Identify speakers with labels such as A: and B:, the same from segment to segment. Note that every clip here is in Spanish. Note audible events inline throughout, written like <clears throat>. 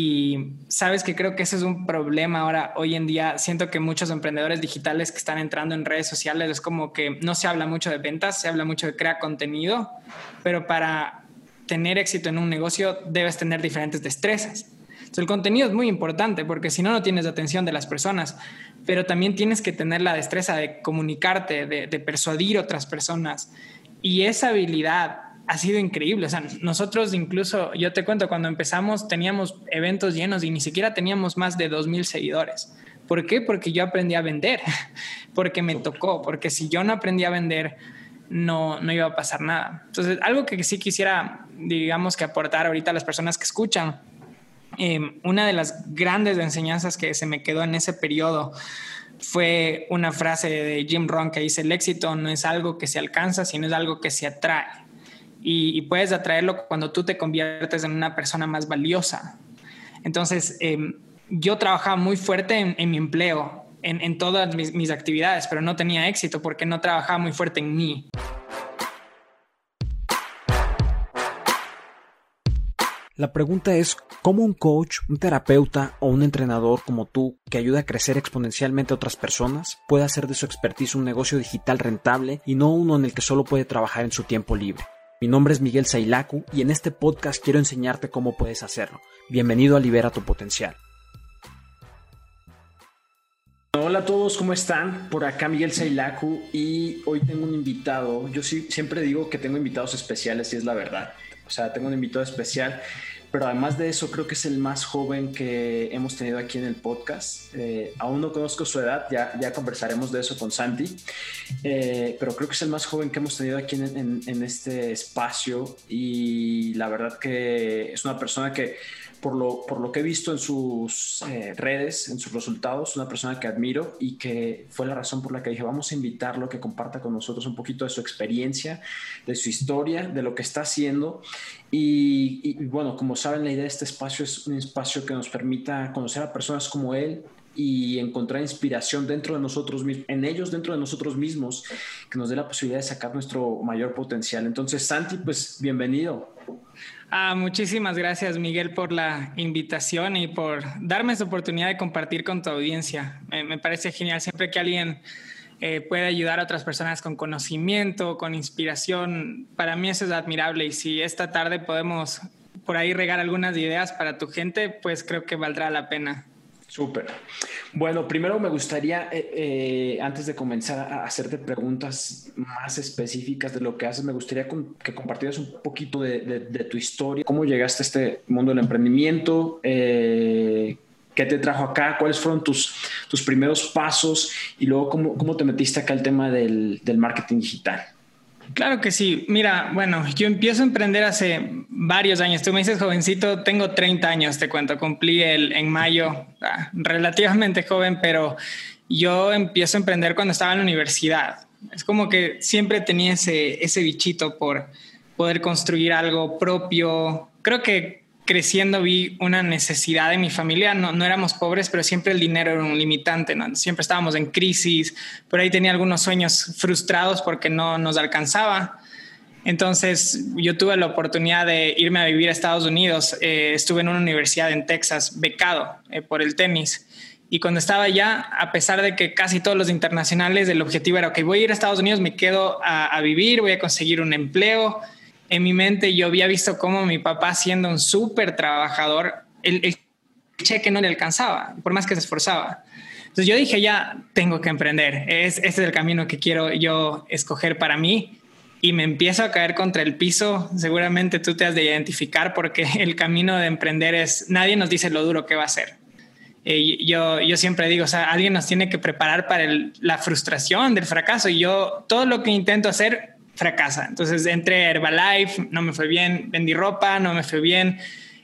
A: Y sabes que creo que ese es un problema ahora, hoy en día. Siento que muchos emprendedores digitales que están entrando en redes sociales es como que no se habla mucho de ventas, se habla mucho de crear contenido, pero para tener éxito en un negocio debes tener diferentes destrezas. Entonces, el contenido es muy importante porque si no, no tienes atención de las personas, pero también tienes que tener la destreza de comunicarte, de, de persuadir otras personas. Y esa habilidad ha sido increíble. O sea, nosotros incluso, yo te cuento, cuando empezamos teníamos eventos llenos y ni siquiera teníamos más de 2.000 seguidores. ¿Por qué? Porque yo aprendí a vender, <laughs> porque me tocó, porque si yo no aprendí a vender, no, no iba a pasar nada. Entonces, algo que sí quisiera, digamos, que aportar ahorita a las personas que escuchan, em, una de las grandes enseñanzas que se me quedó en ese periodo fue una frase de Jim Rohn que dice, el éxito no es algo que se alcanza, sino es algo que se atrae y, puedes atraerlo cuando tú te conviertes en una persona más valiosa. Entonces, em, yo trabajaba muy fuerte en, mi empleo, en, todas mis, mis actividades, pero no tenía éxito porque no trabajaba muy fuerte en mí.
B: La pregunta es, ¿cómo un coach, un terapeuta o un entrenador como tú, que ayuda a crecer exponencialmente a otras personas, puede hacer de su expertise un negocio digital rentable y no uno en el que solo puede trabajar en su tiempo libre? Mi nombre es Miguel Sailaku y en este podcast quiero enseñarte cómo puedes hacerlo. Bienvenido a Libera tu Potencial. Hola a todos, ¿cómo están? Por acá Miguel Sailaku y hoy tengo un invitado. Yo siempre digo que tengo invitados especiales y es la verdad. O sea, tengo un invitado especial pero además de eso creo que es el más joven que hemos tenido aquí en el podcast. Eh, aún no conozco su edad, ya, ya conversaremos de eso con Santi, eh, pero creo que es el más joven que hemos tenido aquí en, en este espacio y la verdad que es una persona que por lo, por lo que he visto en sus eh, redes, en sus resultados, una persona que admiro y que fue la razón por la que dije, vamos a invitarlo que comparta con nosotros un poquito de su experiencia, de su historia, de lo que está haciendo. Y, y bueno, como saben, la idea de este espacio es un espacio que nos permita conocer a personas como él, y encontrar inspiración dentro de nosotros mismos, en ellos dentro de nosotros mismos, que nos dé la posibilidad de sacar nuestro mayor potencial. Entonces, Santi, pues bienvenido.
A: Ah, muchísimas gracias, Miguel, por la invitación y por darme esta oportunidad de compartir con tu audiencia. Me, parece genial siempre que alguien eh, puede ayudar a otras personas con conocimiento, con inspiración. Para mí eso es admirable y si esta tarde podemos por ahí regar algunas ideas para tu gente, pues creo que valdrá la pena.
B: Súper. Bueno, primero me gustaría, eh, eh, antes de comenzar a hacerte preguntas más específicas de lo que haces, me gustaría que compartieras un poquito de, tu historia, cómo llegaste a este mundo del emprendimiento, eh, qué te trajo acá, cuáles fueron tus, primeros pasos y luego cómo, cómo te metiste acá al tema del marketing digital.
A: Claro que sí. Mira, bueno, yo empiezo a emprender hace varios años. Tú me dices jovencito, tengo 30 años, te cuento. Cumplí el, en mayo, ah, relativamente joven, pero yo empiezo a emprender cuando estaba en la universidad. Es como que siempre tenía ese, ese bichito por poder construir algo propio. Creo que creciendo vi una necesidad de mi familia. No, no éramos pobres, pero siempre el dinero era un limitante. Siempre estábamos en crisis. Por ahí tenía algunos sueños frustrados porque no nos alcanzaba. Entonces yo tuve la oportunidad de irme a vivir a Estados Unidos. Eh, estuve en una universidad en Texas, becado eh, por el tenis. Y cuando estaba allá, a pesar de que casi todos los internacionales, el objetivo era, que voy a ir a Estados Unidos, me quedo a vivir, voy a conseguir un empleo en mi mente yo había visto cómo mi papá siendo un súper trabajador, el, cheque no le alcanzaba, por más que se esforzaba. Entonces yo dije, ya tengo que emprender, es, este es el camino que quiero yo escoger para mí y me empiezo a caer contra el piso. Seguramente tú te has de identificar porque <laughs> el camino de emprender es, nadie nos dice lo duro que va a ser. Eh, yo, yo siempre digo, o sea, alguien nos tiene que preparar para la frustración del fracaso y yo todo lo que intento hacer fracasa. Entonces entré a Herbalife, no me fue bien, vendí ropa, no me fue bien.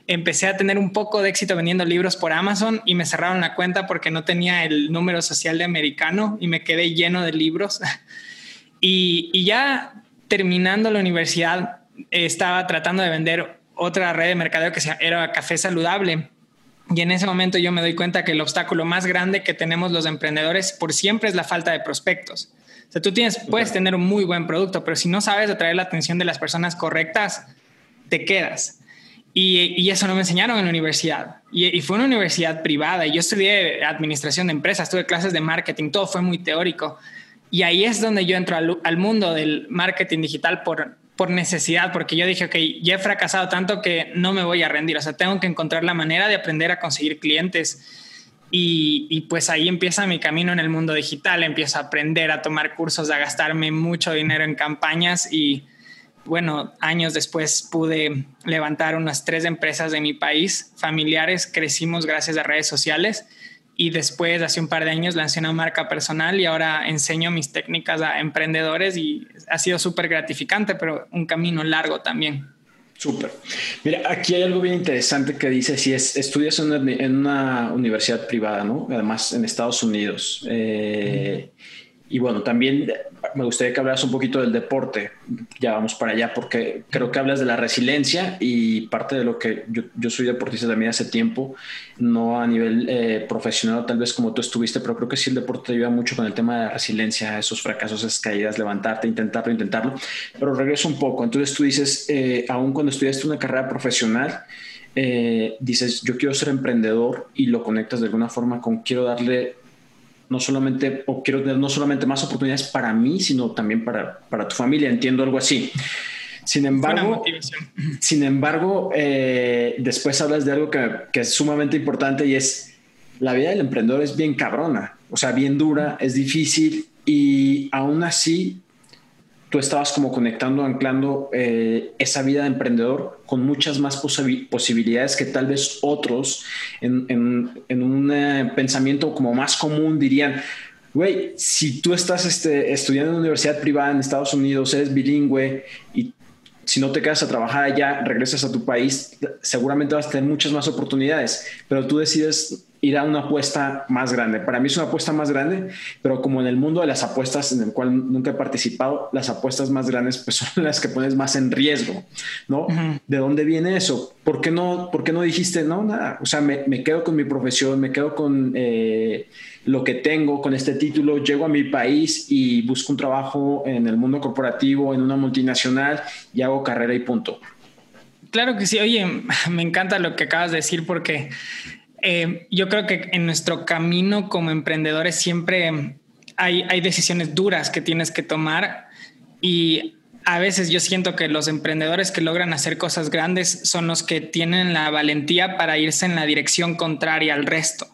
A: Empecé a tener un poco de éxito vendiendo libros por Amazon y me cerraron la cuenta porque no tenía el número social de americano y me quedé lleno de libros. <laughs> y, ya terminando la universidad, estaba tratando de vender otra red de mercadeo que era Café Saludable. Y en ese momento yo me doy cuenta que el obstáculo más grande que tenemos los emprendedores por siempre es la falta de prospectos. O sea, tú tienes, puedes tener un muy buen producto, pero si no sabes atraer la atención de las personas correctas, te quedas. Y, eso no me enseñaron en la universidad. Y, fue una universidad privada. Y yo estudié administración de empresas, tuve clases de marketing, todo fue muy teórico. Y ahí es donde yo entro al, al mundo del marketing digital por, por necesidad, porque yo dije, ok, ya he fracasado tanto que no me voy a rendir, o sea, tengo que encontrar la manera de aprender a conseguir clientes. Y, pues ahí empieza mi camino en el mundo digital, empiezo a aprender a tomar cursos, a gastarme mucho dinero en campañas y bueno, años después pude levantar unas tres empresas de mi país, familiares, crecimos gracias a redes sociales y después, hace un par de años, lancé una marca personal y ahora enseño mis técnicas a emprendedores y ha sido súper gratificante, pero un camino largo también.
B: Súper. Mira, aquí hay algo bien interesante que dice, si es, estudias en una, universidad privada, ¿no? Además, en Estados Unidos. Eh, y bueno, también me gustaría que hablas un poquito del deporte. Ya vamos para allá, porque creo que hablas de la resiliencia y parte de lo que yo, soy deportista también hace tiempo, no a nivel eh, profesional, tal vez como tú estuviste, pero creo que sí el deporte te ayuda mucho con el tema de la resiliencia, esos fracasos, esas caídas, levantarte, intentarlo, intentarlo. Pero regreso un poco. Entonces tú dices, eh, aún cuando estudiaste una carrera profesional, eh, dices, yo quiero ser emprendedor y lo conectas de alguna forma con quiero darle no solamente, o quiero tener no solamente más oportunidades para mí, sino también para, para tu familia. Entiendo algo así. Sin embargo, <clears throat> sin embargo eh, después hablas de algo que, que, es sumamente importante y es la vida del emprendedor es bien cabrona, o sea, bien dura, es difícil y aún así tú estabas como conectando, anclando eh, esa vida de emprendedor con muchas más posibilidades que tal vez otros en, un eh, pensamiento como más común dirían, güey, si tú estás este, estudiando en una universidad privada en Estados Unidos, eres bilingüe y si no te quedas a trabajar allá, regresas a tu país, seguramente vas a tener muchas más oportunidades, pero tú decides ir a una apuesta más grande. Para mí es una apuesta más grande, pero como en el mundo de las apuestas en el cual nunca he participado, las apuestas más grandes pues <laughs> son las que pones más en riesgo, ¿no? ¿De dónde viene eso? ¿Por qué no, por qué no dijiste, no, nada? O sea, me, me quedo con mi profesión, me quedo con eh, lo que tengo, con este título, llego a mi país y busco un trabajo en el mundo corporativo, en una multinacional y hago carrera y punto.
A: Claro que sí. Oye, <laughs> me encanta lo que acabas de decir porque eh, yo creo que en nuestro camino como emprendedores siempre hay, hay decisiones duras que tienes que tomar y a veces yo siento que los emprendedores que logran hacer cosas grandes son los que tienen la valentía para irse en la dirección contraria al resto.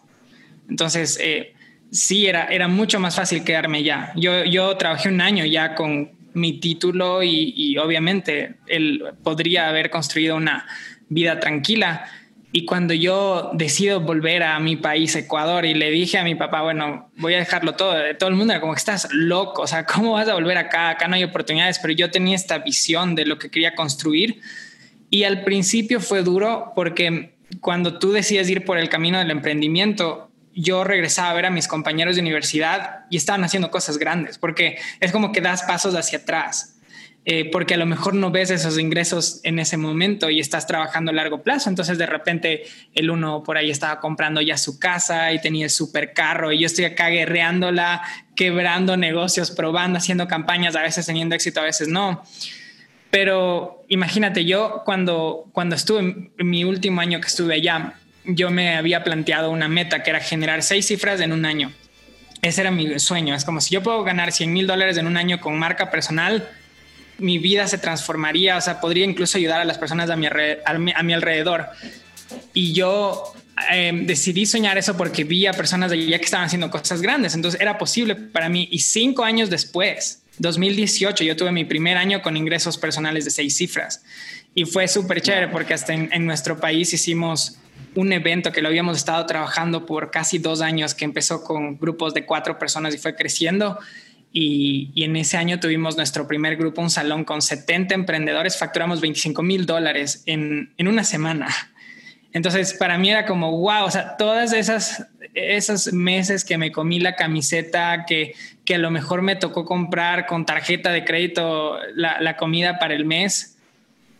A: Entonces, eh, sí, era, era mucho más fácil quedarme ya. Yo, yo trabajé un año ya con mi título y, y obviamente él podría haber construido una vida tranquila, y cuando yo decido volver a mi país, Ecuador, y le dije a mi papá, bueno, voy a dejarlo todo, todo el mundo era como que estás loco, o sea, ¿cómo vas a volver acá? Acá no hay oportunidades, pero yo tenía esta visión de lo que quería construir. Y al principio fue duro porque cuando tú decides ir por el camino del emprendimiento, yo regresaba a ver a mis compañeros de universidad y estaban haciendo cosas grandes, porque es como que das pasos hacia atrás. Eh, porque a lo mejor no ves esos ingresos en ese momento y estás trabajando a largo plazo. Entonces de repente el uno por ahí estaba comprando ya su casa y tenía el super carro y yo estoy acá guerreándola, quebrando negocios, probando, haciendo campañas, a veces teniendo éxito, a veces no. Pero imagínate, yo cuando, cuando estuve en mi último año que estuve allá, yo me había planteado una meta que era generar seis cifras en un año. Ese era mi sueño. Es como si yo puedo ganar 100 mil dólares en un año con marca personal, mi vida se transformaría, o sea, podría incluso ayudar a las personas a mi, a alrededor. Y yo em, decidí soñar eso porque vi a personas de allá que estaban haciendo cosas grandes, entonces era posible para mí. Y cinco años después, 2018, yo tuve mi primer año con ingresos personales de seis cifras. Y fue súper chévere porque hasta en nuestro país hicimos un evento que lo habíamos estado trabajando por casi dos años, que empezó con grupos de cuatro personas y fue creciendo y, en ese año tuvimos nuestro primer grupo, un salón con 70 emprendedores, facturamos 25 mil dólares en, en, una semana. Entonces, para mí era como, wow, o sea, todas esas, esos meses que me comí la camiseta, que, que a lo mejor me tocó comprar con tarjeta de crédito la, la comida para el mes,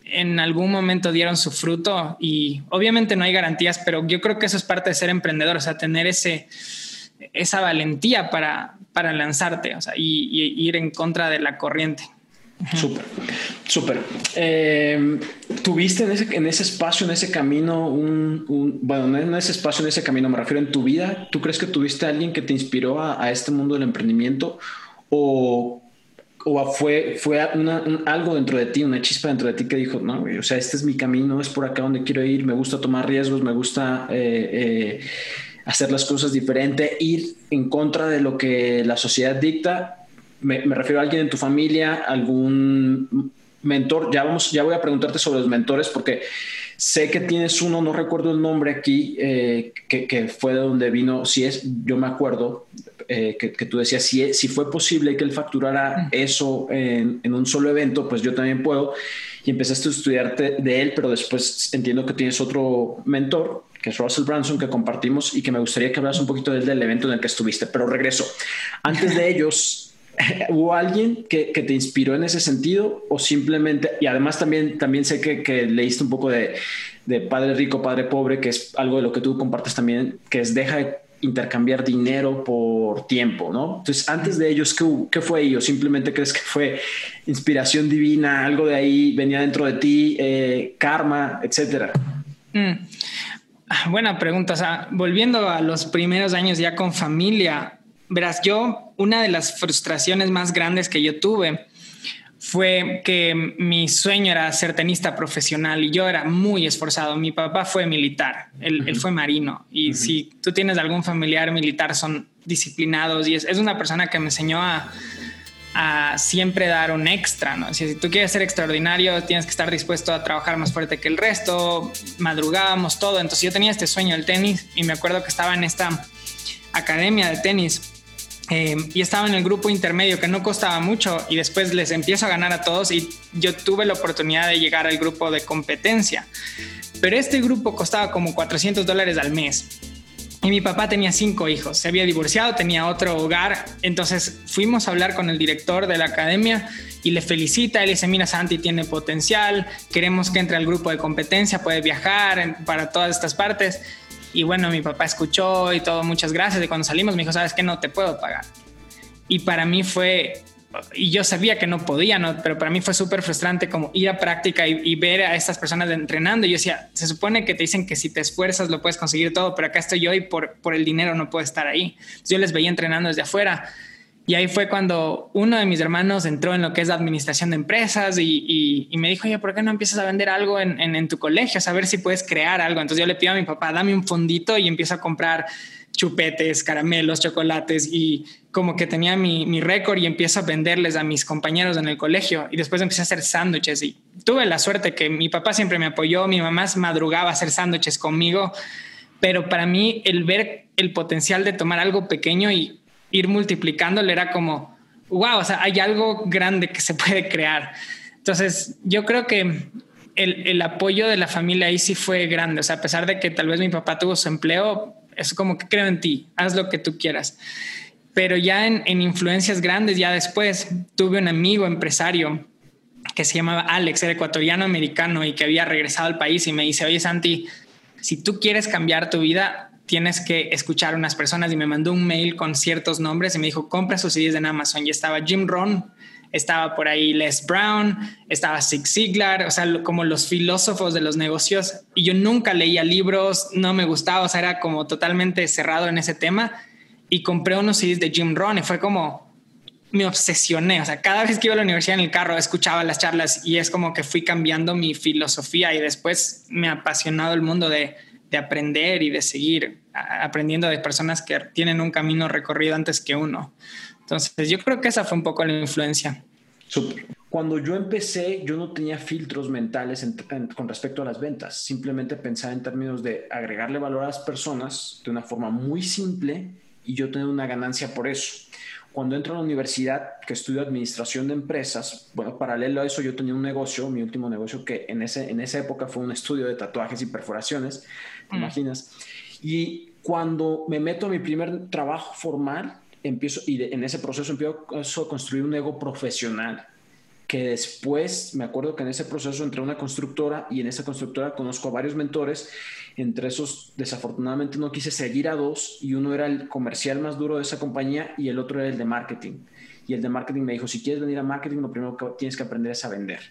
A: en algún momento dieron su fruto y obviamente no hay garantías, pero yo creo que eso es parte de ser emprendedor, o sea, tener ese, esa valentía para, para lanzarte o sea, y, ir en contra de la corriente.
B: Súper, súper. Eh, ¿Tuviste en ese, en ese espacio, en ese camino, un, bueno, no en ese espacio, en ese camino, me refiero en tu vida, ¿tú crees que tuviste a alguien que te inspiró a, este mundo del emprendimiento? ¿O, o fue, fue algo dentro de ti, una chispa dentro de ti que dijo, no, o sea, este es mi camino, es por acá donde quiero ir, me gusta tomar riesgos, me gusta... Eh, eh, hacer las cosas diferente, ir en contra de lo que la sociedad dicta me, refiero a alguien en tu familia, algún mentor. Ya, vamos, ya voy a preguntarte sobre los mentores porque sé que tienes uno, no recuerdo el nombre aquí, eh, que, fue de donde vino, si es, yo me acuerdo eh, que, tú decías, si, si fue posible que él facturara eso en, un solo evento, pues yo también puedo. Y empezaste a estudiarte de él, pero después entiendo que tienes otro mentor, que es Russell Branson, que compartimos y que me gustaría que hablas un poquito del, del evento en el que estuviste. Pero regreso. Antes de ellos, <laughs> ¿Hubo alguien que, te inspiró en ese sentido o simplemente, y además también, también sé que, leíste un poco de, Padre Rico, Padre Pobre, que es algo de lo que tú compartes también, que es deja de intercambiar dinero por tiempo, ¿no? Entonces, antes de ellos, ¿qué, qué fue ello? ¿Simplemente crees que fue inspiración divina, algo de ahí venía dentro de ti, eh, karma, etcétera? Mm.
A: Buena pregunta. O sea, volviendo a los primeros años ya con familia, Verás, yo, una de las frustraciones más grandes que yo tuve fue que mi sueño era ser tenista profesional y yo era muy esforzado. Mi papá fue militar, él, fue marino y si tú tienes algún familiar militar son disciplinados y es, una persona que me enseñó a, siempre dar un extra, ¿no? Si, si tú quieres ser extraordinario, tienes que estar dispuesto a trabajar más fuerte que el resto, madrugábamos todo, entonces yo tenía este sueño del tenis y me acuerdo que estaba en esta academia de tenis eh, y estaba en el grupo intermedio que no costaba mucho y después les empiezo a ganar a todos y yo tuve la oportunidad de llegar al grupo de competencia. Pero este grupo costaba como 400 dólares al mes. Y mi papá tenía cinco hijos, se había divorciado, tenía otro hogar. Entonces fuimos a hablar con el director de la academia y le felicita. Él dice, mira, Santi tiene potencial, queremos que entre al grupo de competencia, puede viajar para todas estas partes. Y bueno, mi papá escuchó y todo, muchas gracias. Y cuando salimos me dijo, sabes que no te puedo pagar. Y para mí fue, y yo sabía que no podía, ¿no? pero para mí fue súper frustrante como ir a práctica y, ver a estas personas entrenando. Yo decía, se supone que te dicen que si te esfuerzas lo puedes conseguir todo, pero acá estoy yo y por, por el dinero no puedo estar ahí. yo les veía entrenando desde afuera y ahí fue cuando uno de mis hermanos entró en lo que es la administración de empresas y, me dijo, oye, ¿por qué no empiezas a vender algo en, tu colegio? A saber si puedes crear algo. Entonces yo le pido a mi papá, dame un fondito y empiezo a comprar chupetes, caramelos, chocolates y como que tenía mi, mi récord y empiezo a venderles a mis compañeros en el colegio y después empecé a hacer sándwiches y tuve la suerte que mi papá siempre me apoyó, mi mamá madrugaba a hacer sándwiches conmigo, pero para mí el ver el potencial de tomar algo pequeño y ir multiplicándole era como, wow, o sea, hay algo grande que se puede crear. Entonces, yo creo que el, el, apoyo de la familia ahí sí fue grande. O sea, a pesar de que tal vez mi papá tuvo su empleo, es como que creo en ti, haz lo que tú quieras. Pero ya en, en influencias grandes, ya después, tuve un amigo empresario que se llamaba Alex, era ecuatoriano americano y que había regresado al país y me dice, oye Santi, si tú quieres cambiar tu vida, tienes que escuchar a unas personas y me mandó un mail con ciertos nombres y me dijo, compra sus CDs en Amazon. Y estaba Jim Rohn, estaba por ahí Les Brown, estaba Zig Ziglar, o sea, como los filósofos de los negocios. Y yo nunca leía libros, no me gustaba, o sea, era como totalmente cerrado en ese tema. Y compré unos CDs de Jim Rohn y fue como, me obsesioné, o sea, cada vez que iba a la universidad en el carro escuchaba las charlas y es como que fui cambiando mi filosofía y después me ha apasionado el mundo de de aprender y de seguir aprendiendo de personas que tienen un camino recorrido antes que uno. Entonces, yo creo que esa fue un poco la influencia.
B: Cuando yo empecé, yo no tenía filtros mentales con respecto a las ventas. Simplemente pensaba en términos de agregarle valor a las personas de una forma muy simple y yo tener una ganancia por eso. Cuando entro a la universidad, que estudio administración de empresas, bueno, paralelo a eso yo tenía un negocio, mi último negocio, que en, ese, en esa época fue un estudio de tatuajes y perforaciones, ¿te mm. imaginas? Y cuando me meto a mi primer trabajo formal, empiezo, y en ese proceso empiezo a construir un ego profesional que después me acuerdo que en ese proceso entré a una constructora y en esa constructora conozco a varios mentores. Entre esos, desafortunadamente no quise seguir a dos y uno era el comercial más duro de esa compañía y el otro era el de marketing. y el de marketing me dijo, si quieres venir a marketing, lo primero que tienes que aprender es a vender.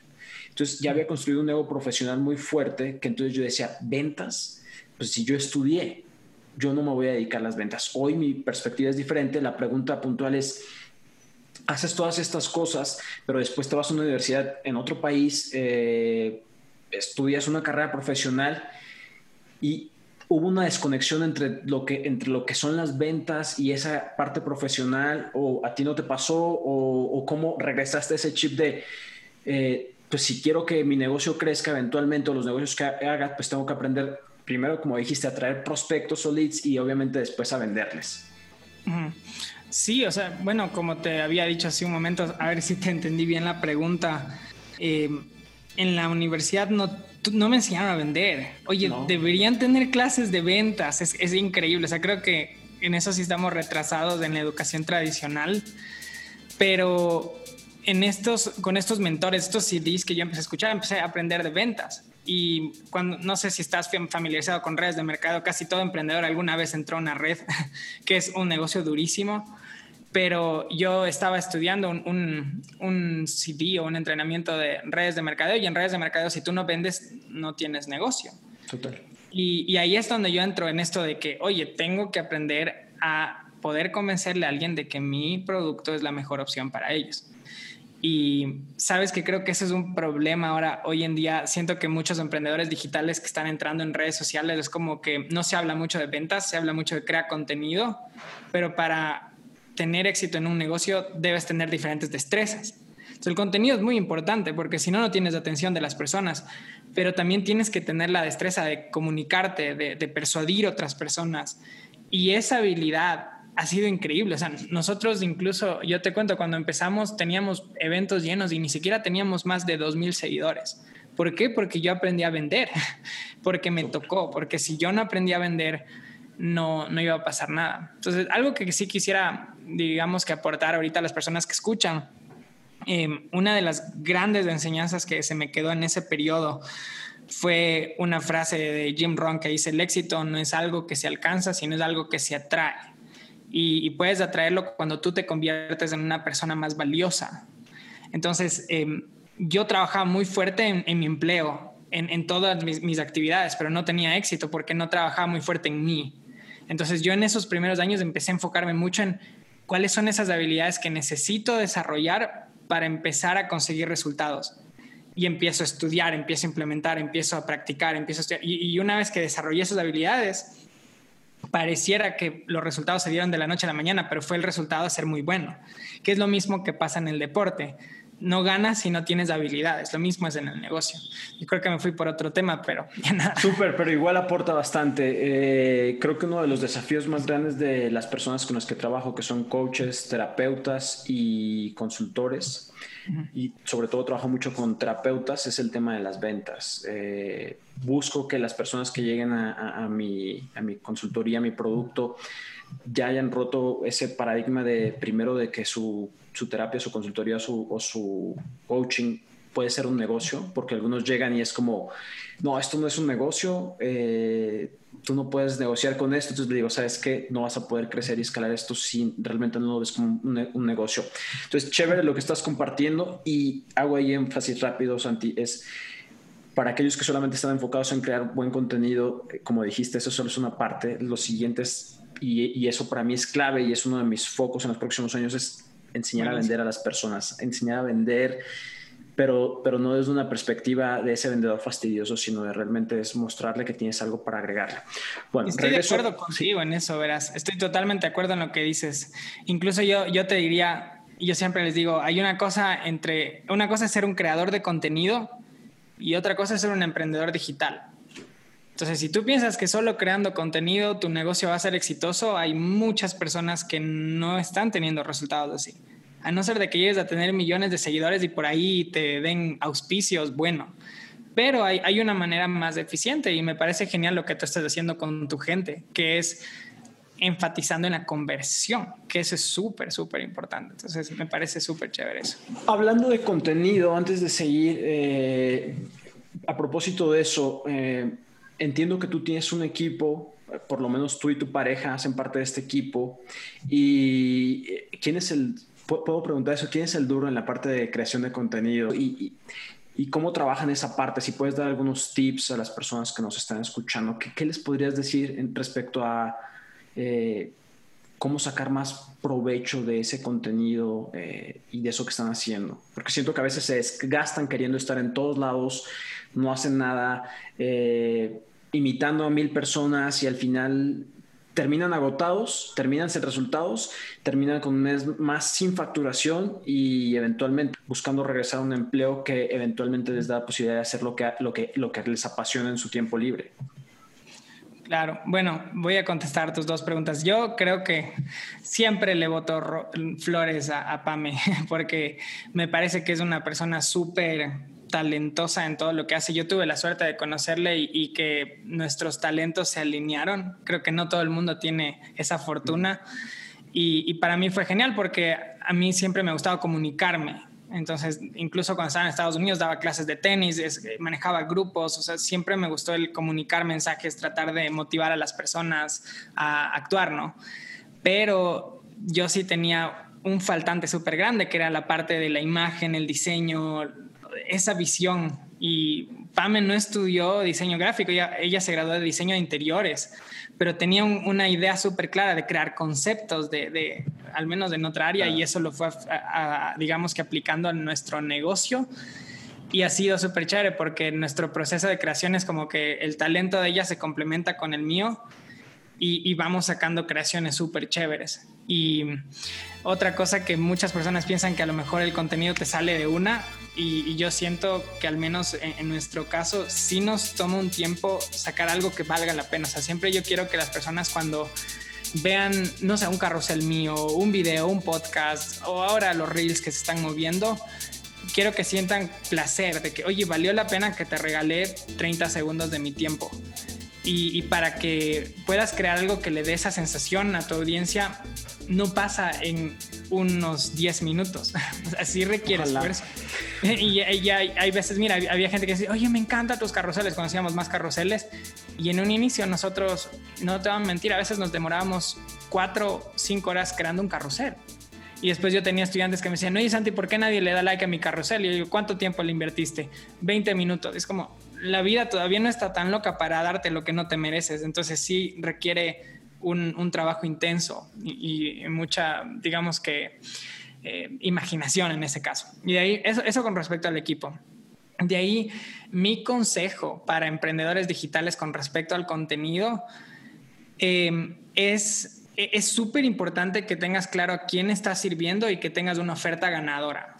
B: Entonces ya había construido un ego profesional muy fuerte que entonces yo decía, ventas, pues si yo estudié, yo no me voy a dedicar a las ventas. Hoy mi perspectiva es diferente, la pregunta puntual es, haces todas estas cosas, pero después te vas a una universidad en otro país, eh, estudias una carrera profesional y hubo una desconexión entre lo, que, entre lo que son las ventas y esa parte profesional, o a ti no te pasó, o, cómo regresaste a ese chip de, eh, pues si quiero que mi negocio crezca eventualmente o los negocios que haga, pues tengo que aprender primero, como dijiste, a traer prospectos o leads y obviamente después a venderles.
A: Sí, o sea, bueno, como te había dicho hace un momento, a ver si te entendí bien la pregunta. Eh, en la universidad no, no me enseñaron a vender. Oye, deberían tener clases de ventas. Es, es, increíble. O sea, creo que en eso sí estamos retrasados en la educación tradicional. Pero en estos, con estos mentores, estos CDs que yo empecé a escuchar, empecé a aprender de ventas. Y cuando, no sé si estás familiarizado con redes de mercado, casi todo emprendedor alguna vez entró a una red, <laughs> que es un negocio durísimo pero yo estaba estudiando un, un, CD o un entrenamiento de redes de mercadeo y en redes de mercadeo si tú no vendes no tienes negocio.
B: Total.
A: Y, y, ahí es donde yo entro en esto de que, oye, tengo que aprender a poder convencerle a alguien de que mi producto es la mejor opción para ellos. Y sabes que creo que ese es un problema ahora, hoy en día. Siento que muchos emprendedores digitales que están entrando en redes sociales es como que no se habla mucho de ventas, se habla mucho de crear contenido, pero para tener éxito en un negocio debes tener diferentes destrezas. El contenido es muy importante porque si no, no tienes atención de las personas, pero también tienes que tener la destreza de comunicarte, de, de persuadir otras personas. Y esa habilidad ha sido increíble. O sea, nosotros incluso, yo te cuento, cuando empezamos teníamos eventos llenos y ni siquiera teníamos más de 2.000 seguidores. ¿Por qué? Porque yo aprendí a vender, <laughs> porque me tocó, porque si yo no aprendí a vender, no, no iba a pasar nada. Entonces, algo que sí quisiera, digamos, que aportar ahorita a las personas que escuchan, em, una de las grandes enseñanzas que se me quedó en ese periodo fue una frase de Jim Rohn que dice, el éxito no es algo que se alcanza, sino es algo que se atrae. Y, puedes atraerlo cuando tú te conviertes en una persona más valiosa. Entonces, em, yo trabajaba muy fuerte en, mi empleo, en, todas mis, actividades, pero no tenía éxito porque no trabajaba muy fuerte en mí. Entonces yo en esos primeros años empecé a enfocarme mucho en cuáles son esas habilidades que necesito desarrollar para empezar a conseguir resultados. Y empiezo a estudiar, empiezo a implementar, empiezo a practicar, empiezo a estudiar. Y, una vez que desarrollé esas habilidades, pareciera que los resultados se dieron de la noche a la mañana, pero fue el resultado de ser muy bueno, que es lo mismo que pasa en el deporte no ganas si no tienes habilidades. Lo mismo es en el negocio. Y creo que me fui por otro tema, pero <laughs> ya nada.
B: Súper, pero igual aporta bastante. Eh, creo que uno de los desafíos más grandes de las personas con las que trabajo, que son coaches, terapeutas y consultores, y sobre todo trabajo mucho con terapeutas, es el tema de las ventas. Eh, busco que las personas que lleguen a, mi, a mi consultoría, a mi producto, ya hayan roto ese paradigma de primero de que su, su terapia, su consultoría su, o su coaching puede ser un negocio, porque algunos llegan y es como, no, esto no es un negocio, eh, tú no puedes negociar con esto, entonces le digo, sabes que no vas a poder crecer y escalar esto si realmente no lo ves como un, negocio. Entonces, chévere lo que estás compartiendo y hago ahí énfasis rápido, Santi, es para aquellos que solamente están enfocados en crear buen contenido, eh, como dijiste, eso solo es una parte, los siguientes y, eso para mí es clave y es uno de mis focos en los próximos años, es enseñar a vender a las personas, enseñar a vender, pero, pero no desde una perspectiva de ese vendedor fastidioso, sino de realmente es mostrarle que tienes algo para agregarle.
A: Bueno, estoy de acuerdo contigo en eso, verás, estoy totalmente de acuerdo en lo que dices. Incluso yo, yo te diría, yo siempre les digo, hay una cosa entre, una cosa es ser un creador de contenido y otra cosa es ser un emprendedor digital. Entonces, si tú piensas que solo creando contenido tu negocio va a ser exitoso, hay muchas personas que no están teniendo resultados así. A no ser de que llegues a tener millones de seguidores y por ahí te den auspicios, bueno. Pero hay, hay una manera más eficiente y me parece genial lo que tú estás haciendo con tu gente, que es enfatizando en la conversión, que eso es súper, súper importante. Entonces, me parece súper chévere eso.
B: Hablando de contenido, antes de seguir, eh, a propósito de eso, eh, entiendo que tú tienes un equipo, por lo menos tú y tu pareja hacen parte de este equipo. ¿Y quién es el puedo preguntar eso, ¿quién es el duro en la parte de creación de contenido? Y, cómo trabajan esa parte? Si puedes dar algunos tips a las personas que nos están escuchando, ¿qué, qué les podrías decir en respecto a eh, cómo sacar más provecho de ese contenido eh, y de eso que están haciendo? Porque siento que a veces se gastan queriendo estar en todos lados, no hacen nada, eh, imitando a mil personas y al final terminan agotados, terminan sin resultados, terminan con un mes más sin facturación y eventualmente buscando regresar a un empleo que eventualmente les da la posibilidad de hacer lo que, lo que, lo que les apasiona en su tiempo libre.
A: Claro, bueno, voy a contestar tus dos preguntas. Yo creo que siempre le voto flores a, a Pame <laughs> porque me parece que es una persona súper talentosa en todo lo que hace. Yo tuve la suerte de conocerle y, que nuestros talentos se alinearon. Creo que no todo el mundo tiene esa fortuna. Y, para mí fue genial porque a mí siempre me ha gustado comunicarme. Entonces, incluso cuando estaba en Estados Unidos, daba clases de tenis, manejaba grupos, o sea, siempre me gustó el comunicar mensajes, tratar de motivar a las personas a actuar, ¿no? Pero yo sí tenía un faltante súper grande, que era la parte de la imagen, el diseño, esa visión y Pame no estudió diseño gráfico, ella, ella se graduó de diseño de interiores, pero tenía una idea súper clara de crear conceptos, de, al menos en otra área, y eso lo fue, digamos que aplicando a nuestro negocio. Y ha sido súper chévere porque nuestro proceso de creación es como que el talento de ella se complementa con el mío y, y vamos sacando creaciones súper chéveres. Y otra cosa que muchas personas piensan que a lo mejor el contenido te sale de una, y, yo siento que al menos en, nuestro caso sí nos toma un tiempo sacar algo que valga la pena. O sea, siempre yo quiero que las personas cuando vean, no sé, un carrusel mío, un video, un podcast o ahora los reels que se están moviendo, quiero que sientan placer de que, oye, valió la pena que te regalé 30 segundos de mi tiempo. Y, y, para que puedas crear algo que le dé esa sensación a tu audiencia, no pasa en unos 10 minutos. <laughs> Así requiere esfuerzo. <laughs> Y, hay, veces, mira, había gente que decía, oye, me encantan tus carruseles, conocíamos más carruseles. Y en un inicio nosotros, no te van a mentir, a veces nos demorábamos 4, 5 horas creando un carrusel. Y después yo tenía estudiantes que me decían, oye Santi, ¿por qué nadie le da like a mi carrusel? Y yo ¿cuánto tiempo le invertiste? 20 minutos. Es como, la vida todavía no está tan loca para darte lo que no te mereces. Entonces sí requiere un, trabajo intenso y, mucha, digamos que, eh, imaginación en ese caso. Y de ahí, eso, con respecto al equipo. De ahí, mi consejo para emprendedores digitales con respecto al contenido em, es es súper importante que tengas claro a quién estás sirviendo y que tengas una oferta ganadora.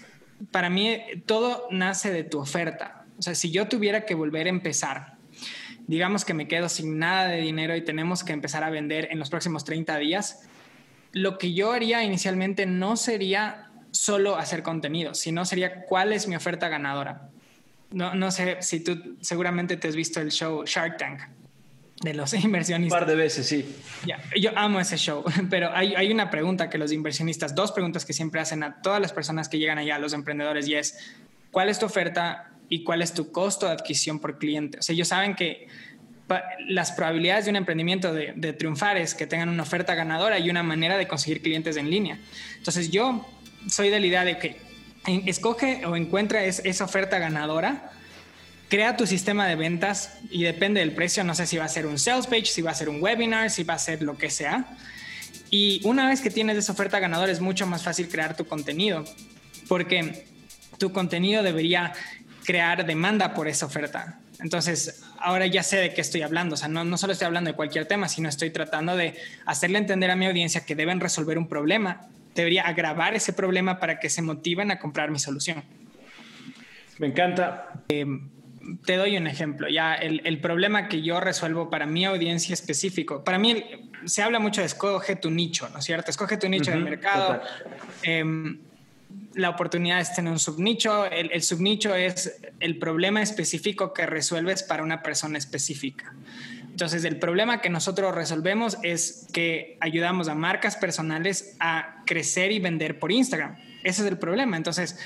A: Para mí, todo nace de tu oferta. O sea, si yo tuviera que volver a empezar digamos que me quedo sin nada de dinero y tenemos que empezar a vender en los próximos 30 días, lo que yo haría inicialmente no sería solo hacer contenido, sino sería cuál es mi oferta ganadora. No, no sé si tú seguramente te has visto el show Shark Tank de los <laughs> inversionistas.
B: Un par de veces, sí.
A: Ya, yo amo ese show, <laughs> pero hay, hay, una pregunta que los inversionistas, dos preguntas que siempre hacen a todas las personas que llegan allá, a los emprendedores, y es, ¿cuál es tu oferta y cuál es tu costo de adquisición por cliente. O sea, ellos saben que las probabilidades de un emprendimiento de, triunfar es que tengan una oferta ganadora y una manera de conseguir clientes en línea. Entonces yo soy de la idea de que escoge o encuentra esa oferta ganadora, crea tu sistema de ventas y depende del precio, no sé si va a ser un sales page, si va a ser un webinar, si va a ser lo que sea. Y una vez que tienes esa oferta ganadora es mucho más fácil crear tu contenido, porque tu contenido debería crear demanda por esa oferta. Entonces, ahora ya sé de qué estoy hablando. O sea, no, no solo estoy hablando de cualquier tema, sino estoy tratando de hacerle entender a mi audiencia que deben resolver un problema. Debería agravar ese problema para que se motiven a comprar mi solución.
B: Me encanta.
A: Eh, te doy un ejemplo. Ya el, el, problema que yo resuelvo para mi audiencia específico. Para mí se habla mucho de escoge tu nicho, ¿no es cierto? Escoge tu nicho de mercado la oportunidad es tener un subnicho. El, subnicho es el problema específico que resuelves para una persona específica. Entonces, el problema que nosotros resolvemos es que ayudamos a marcas personales a crecer y vender por Instagram. Ese es el problema. Entonces,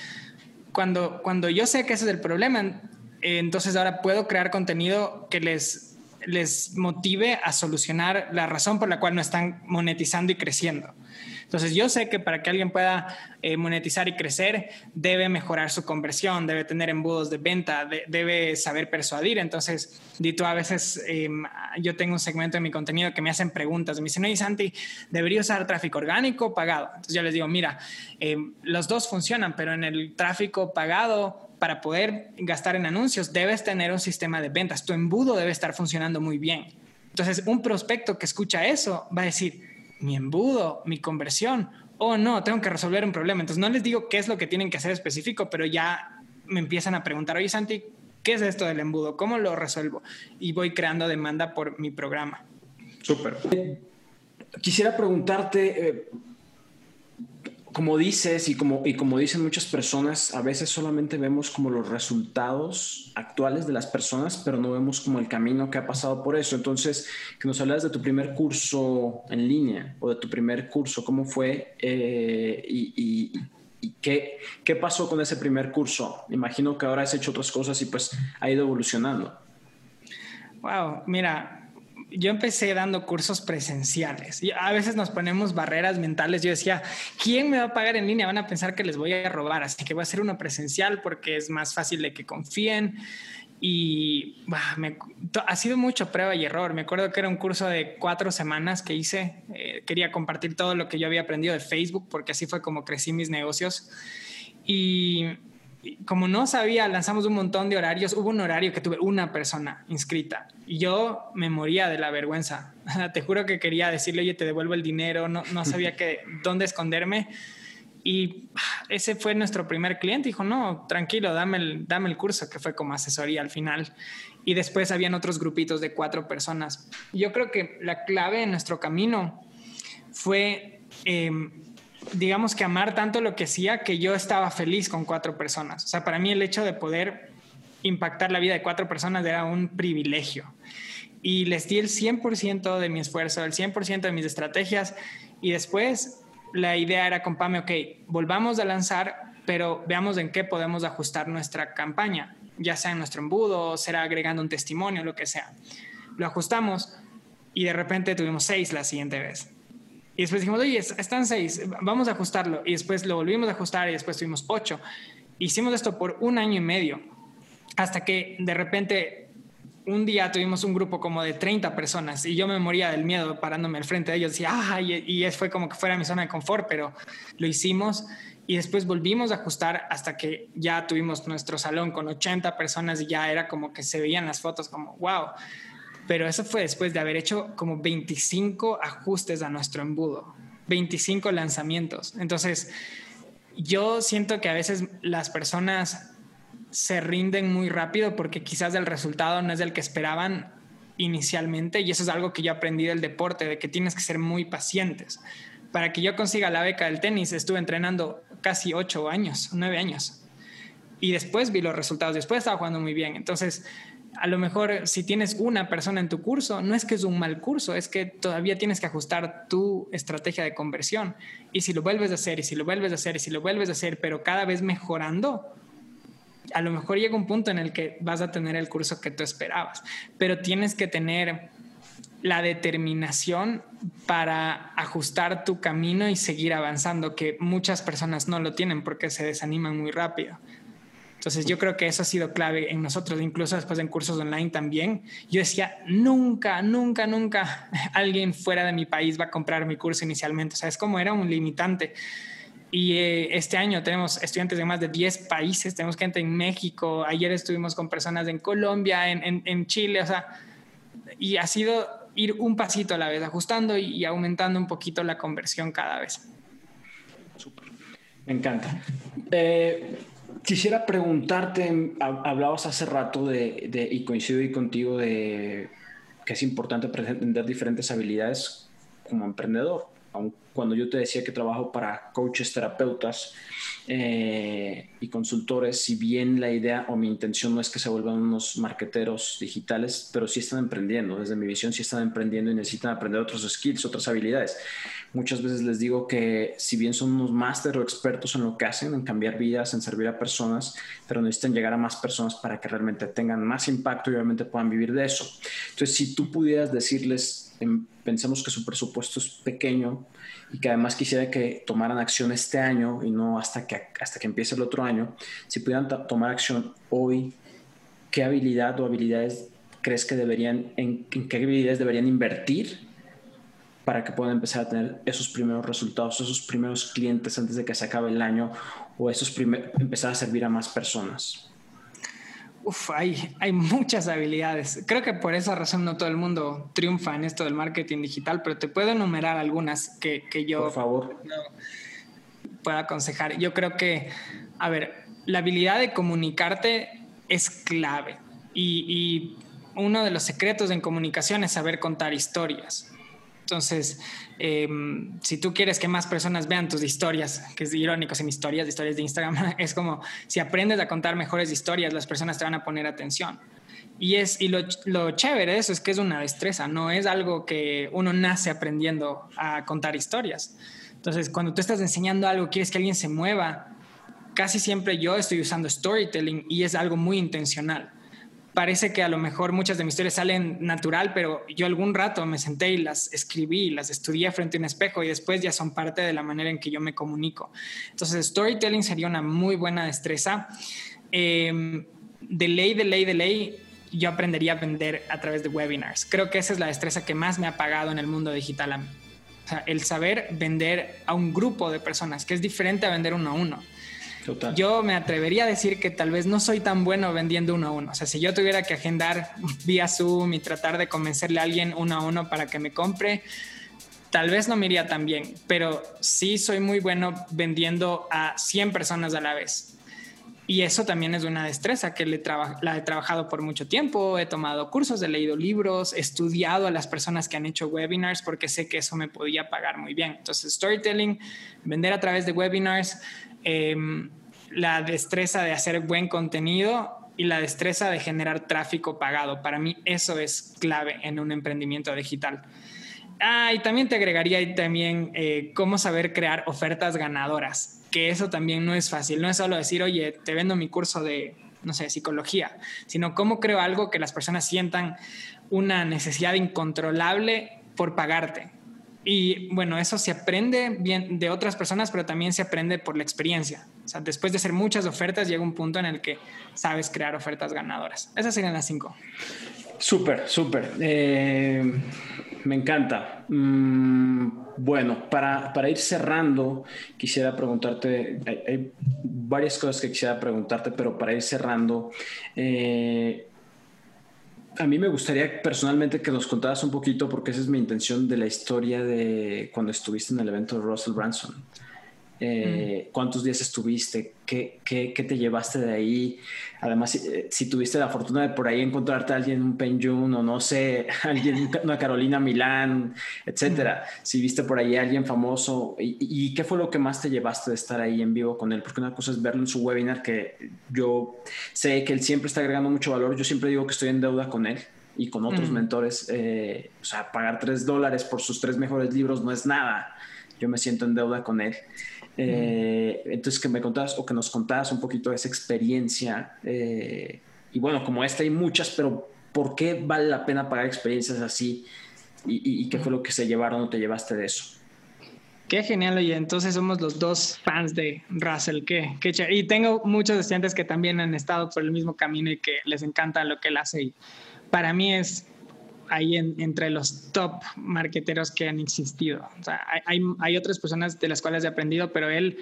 A: cuando, cuando yo sé que ese es el problema, entonces ahora puedo crear contenido que les, les motive a solucionar la razón por la cual no están monetizando y creciendo. Entonces yo sé que para que alguien pueda eh, monetizar y crecer, debe mejorar su conversión, debe tener embudos de venta, debe saber persuadir. Entonces, Dito, a veces em, yo tengo un segmento de mi contenido que me hacen preguntas. Me dicen, no, Santi, ¿debería usar tráfico orgánico o pagado? Entonces yo les digo, mira, em, los dos funcionan, pero en el tráfico pagado para poder gastar en anuncios, debes tener un sistema de ventas. Tu embudo debe estar funcionando muy bien. Entonces, un prospecto que escucha eso va a decir, mi embudo, mi conversión, oh no, tengo que resolver un problema. Entonces, no les digo qué es lo que tienen que hacer específico, pero ya me empiezan a preguntar, oye Santi, ¿qué es esto del embudo? ¿Cómo lo resuelvo? Y voy creando demanda por mi programa.
B: Súper. Quisiera preguntarte, eh, como dices y como, y como dicen muchas personas, a veces solamente vemos como los resultados actuales de las personas, pero no vemos como el camino que ha pasado por eso. Entonces, que nos hablas de tu primer curso en línea o de tu primer curso, ¿cómo fue eh, y, qué, qué pasó con ese primer curso? Imagino que ahora has hecho otras cosas y pues ha ido evolucionando.
A: Wow, mira, yo empecé dando cursos presenciales y a veces nos ponemos barreras mentales. Yo decía, ¿quién me va a pagar en línea? Van a pensar que les voy a robar, así que voy a hacer uno presencial porque es más fácil de que confíen. Y ha sido mucho prueba y error. Me acuerdo que era un curso de cuatro semanas que hice. Eh, quería compartir todo lo que yo había aprendido de Facebook porque así fue como crecí mis negocios. Y como no sabía, lanzamos un montón de horarios. Hubo un horario que tuve una persona inscrita y yo me moría de la vergüenza. <laughs> Te juro que quería decirle, oye, te devuelvo el dinero. No, no <laughs> sabía que, dónde esconderme. Y ese fue nuestro primer cliente. Dijo, no, tranquilo, dame el, dame el curso, que fue como asesoría al final. Y después habían otros grupitos de cuatro personas. Yo creo que la clave en nuestro camino fue... Em, digamos que amar tanto lo que hacía que yo estaba feliz con cuatro personas. O sea, para mí el hecho de poder impactar la vida de cuatro personas era un privilegio. Y les di el 100% de mi esfuerzo, el 100% de mis estrategias. Y después la idea era con Pame, ok, volvamos a lanzar, pero veamos en qué podemos ajustar nuestra campaña, ya sea en nuestro embudo, será agregando un testimonio, lo que sea. Lo ajustamos y de repente tuvimos seis la siguiente vez. Y después dijimos, oye, están seis, vamos a ajustarlo. Y después lo volvimos a ajustar y después tuvimos ocho. Hicimos esto por un año y medio, hasta que de repente un día tuvimos un grupo como de 30 personas y yo me moría del miedo parándome al frente de ellos. Decía, ah, y, y fue como que fuera mi zona de confort, pero lo hicimos y después volvimos a ajustar hasta que ya tuvimos nuestro salón con 80 personas y ya era como que se veían las fotos como, wow pero eso fue después de haber hecho como 25 ajustes a nuestro embudo, 25 lanzamientos. Entonces, yo siento que a veces las personas se rinden muy rápido porque quizás el resultado no es el que esperaban inicialmente y eso es algo que yo aprendí del deporte, de que tienes que ser muy pacientes. Para que yo consiga la beca del tenis estuve entrenando casi ocho años, nueve años. Y después vi los resultados, después estaba jugando muy bien. Entonces, a lo mejor si tienes una persona en tu curso, no es que es un mal curso, es que todavía tienes que ajustar tu estrategia de conversión. Y si lo vuelves a hacer, y si lo vuelves a hacer, y si lo vuelves a hacer, pero cada vez mejorando, a lo mejor llega un punto en el que vas a tener el curso que tú esperabas, pero tienes que tener la determinación para ajustar tu camino y seguir avanzando, que muchas personas no lo tienen porque se desaniman muy rápido. Entonces yo creo que eso ha sido clave en nosotros, incluso después en cursos online también. Yo decía, nunca, nunca, nunca <laughs> alguien fuera de mi país va a comprar mi curso inicialmente. O sea, es como era un limitante. Y eh, este año tenemos estudiantes de más de 10 países, tenemos gente en México, ayer estuvimos con personas en Colombia, en, en, Chile, o sea, y ha sido ir un pasito a la vez, ajustando y, y aumentando un poquito la conversión cada vez.
B: Súper. Me encanta. Eh, Quisiera preguntarte, hablabas hace rato de, y coincido contigo, de que es importante aprender diferentes habilidades como emprendedor. Cuando yo te decía que trabajo para coaches, terapeutas, eh, y consultores, si bien la idea o mi intención no es que se vuelvan unos marqueteros digitales, pero sí están emprendiendo, desde mi visión sí están emprendiendo y necesitan aprender otros skills, otras habilidades. Muchas veces les digo que si bien son unos máster o expertos en lo que hacen, en cambiar vidas, en servir a personas, pero necesitan llegar a más personas para que realmente tengan más impacto y obviamente puedan vivir de eso. Entonces, si tú pudieras decirles pensemos que su presupuesto es pequeño y que además quisiera que tomaran acción este año y no hasta que, hasta que empiece el otro año, si pudieran tomar acción hoy, ¿qué habilidad o habilidades crees que deberían, en, qué habilidades deberían invertir para que puedan empezar a tener esos primeros resultados, esos primeros clientes antes de que se acabe el año o esos empezar a servir a más personas?
A: Uf, hay, hay muchas habilidades. Creo que por esa razón no todo el mundo triunfa en esto del marketing digital, pero te puedo enumerar algunas que, que yo
B: por favor.
A: puedo aconsejar. Yo creo que, a ver, la habilidad de comunicarte es clave y, y uno de los secretos en comunicación es saber contar historias. Entonces, em, si tú quieres que más personas vean tus historias, que es irónico, sin historias, historias de Instagram, <laughs> es como si aprendes a contar mejores historias, las personas te van a poner atención. Y, es, y lo, lo chévere de eso es que es una destreza, no es algo que uno nace aprendiendo a contar historias. Entonces, cuando tú estás enseñando algo, quieres que alguien se mueva, casi siempre yo estoy usando storytelling y es algo muy intencional parece que a lo mejor muchas de mis historias salen natural, pero yo algún rato me senté y las escribí, las estudié frente a un espejo y después ya son parte de la manera en que yo me comunico. Entonces, storytelling sería una muy buena destreza. Em, de ley, de ley, de ley, yo aprendería a vender a través de webinars. Creo que esa es la destreza que más me ha pagado en el mundo digital a mí. O sea, el saber vender a un grupo de personas, que es diferente a vender uno a uno. Yo me atrevería a decir que tal vez no soy tan bueno vendiendo uno a uno. O sea, si yo tuviera que agendar vía Zoom y tratar de convencerle a alguien uno a uno para que me compre, tal vez no me iría tan bien, pero sí soy muy bueno vendiendo a 100 personas a la vez. Y eso también es una destreza que la he trabajado por mucho tiempo. He tomado cursos, he leído libros, he estudiado a las personas que han hecho webinars porque sé que eso me podía pagar muy bien. Entonces, storytelling, vender a través de webinars, Em, la destreza de hacer buen contenido y la destreza de generar tráfico pagado. Para mí eso es clave en un emprendimiento digital. Ah, y también te agregaría también eh, cómo saber crear ofertas ganadoras, que eso también no es fácil. No es solo decir, oye, te vendo mi curso de, no sé, psicología, sino cómo creo algo que las personas sientan una necesidad incontrolable por pagarte. Y bueno, eso se aprende bien de otras personas, pero también se aprende por la experiencia. O sea, después de hacer muchas ofertas, llega un punto en el que sabes crear ofertas ganadoras. Esas serían las cinco.
B: Súper, súper. Eh, me encanta. Mm, bueno, para, para, ir cerrando, quisiera preguntarte, hay, varias cosas que quisiera preguntarte, pero para ir cerrando, eh, a mí me gustaría personalmente que nos contaras un poquito, porque esa es mi intención de la historia de cuando estuviste en el evento de Russell Branson. Eh, cuántos días estuviste, ¿Qué, qué, te llevaste de ahí. Además, si, eh, tuviste la fortuna de por ahí encontrarte a alguien, un Penjun o no sé, <laughs> alguien, una Carolina Milán, etcétera. Si viste por ahí a alguien famoso y, qué fue lo que más te llevaste de estar ahí en vivo con él, porque una cosa es verlo en su webinar, que yo sé que él siempre está agregando mucho valor. Yo siempre digo que estoy en deuda con él y con otros mentores. Eh, o sea, pagar tres dólares por sus tres mejores libros no es nada. Yo me siento en deuda con él. Eh, entonces, que me contaras o que nos contaras un poquito de esa experiencia. Eh, y bueno, como esta hay muchas, pero ¿por qué vale la pena pagar experiencias así? ¿Y, qué fue lo que se llevaron o te llevaste de eso?
A: Qué genial, oye. Entonces somos los dos fans de Russell. Qué, qué Y tengo muchos estudiantes que también han estado por el mismo camino y que les encanta lo que él hace. Y para mí es ahí entre los top marqueteros que han existido. O sea, hay, hay, otras personas de las cuales he aprendido, pero él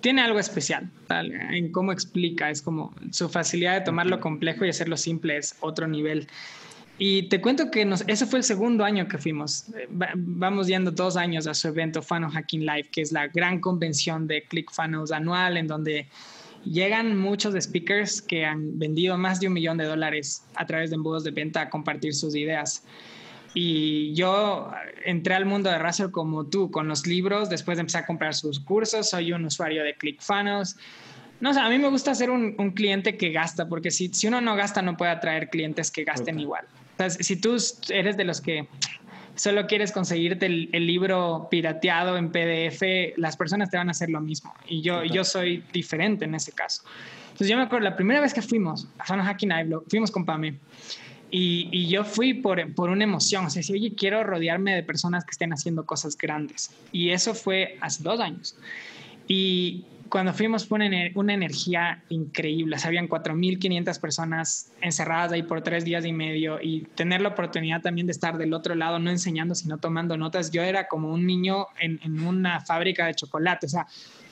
A: tiene algo especial en cómo explica. Es como su facilidad de tomar lo complejo y hacerlo simple es otro nivel. Y te cuento que nos, ese fue el segundo año que fuimos. Vamos yendo dos años a su evento Funnel Hacking Live, que es la gran convención de ClickFunnels anual, en donde llegan muchos speakers que han vendido más de un millón de dólares a través de embudos de venta a compartir sus ideas. Y yo entré al mundo de Russell como tú, con los libros, después empecé a comprar sus cursos, soy un usuario de ClickFunnels. No sé, a mí me gusta ser un, cliente que gasta, porque si, si, uno no gasta, no puede atraer clientes que gasten igual. Entonces, si tú eres de los que solo quieres conseguirte el, libro pirateado en PDF, las personas te van a hacer lo mismo. Y yo, yo soy diferente en ese caso. Entonces yo me acuerdo, la primera vez que fuimos a Zona Hacking fuimos con Pame. Y, yo fui por, por una emoción, o sea, si, oye, quiero rodearme de personas que estén haciendo cosas grandes. Y eso fue hace dos años. Y cuando fuimos fue una, energía increíble. O sea, habían 4.500 personas encerradas ahí por tres días y medio y tener la oportunidad también de estar del otro lado, no enseñando, sino tomando notas. Yo era como un niño en, en una fábrica de chocolate. O sea,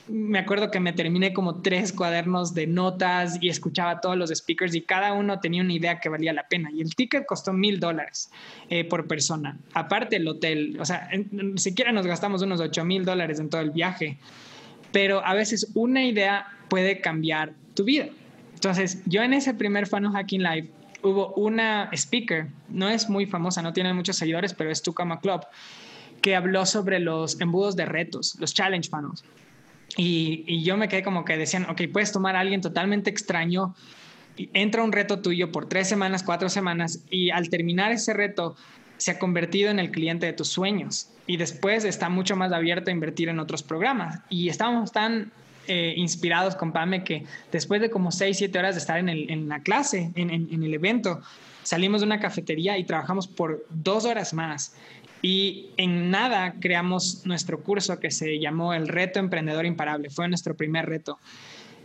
A: me acuerdo que me terminé como tres cuadernos de notas y escuchaba todos los speakers y cada uno tenía una idea que valía la pena. Y el ticket costó mil dólares eh, por persona. Aparte el hotel, o sea, ni siquiera nos gastamos unos ocho mil dólares en todo el viaje. Pero a veces una idea puede cambiar tu vida. Entonces, yo en ese primer Funnel Hacking Live hubo una speaker, no es muy famosa, no tiene muchos seguidores, pero es Tucama Club, que habló sobre los embudos de retos, los challenge funnels. Y, yo me quedé como que decían, ok, puedes tomar a alguien totalmente extraño, entra un reto tuyo por tres semanas, cuatro semanas, y al terminar ese reto se ha convertido en el cliente de tus sueños. Y después está mucho más abierto a invertir en otros programas. Y estábamos tan eh, inspirados con Pame que después de como seis, siete horas de estar en, la clase, en el evento, salimos de una cafetería y trabajamos por dos horas más. Y en nada creamos nuestro curso que se llamó el Reto Emprendedor Imparable. Fue nuestro primer reto.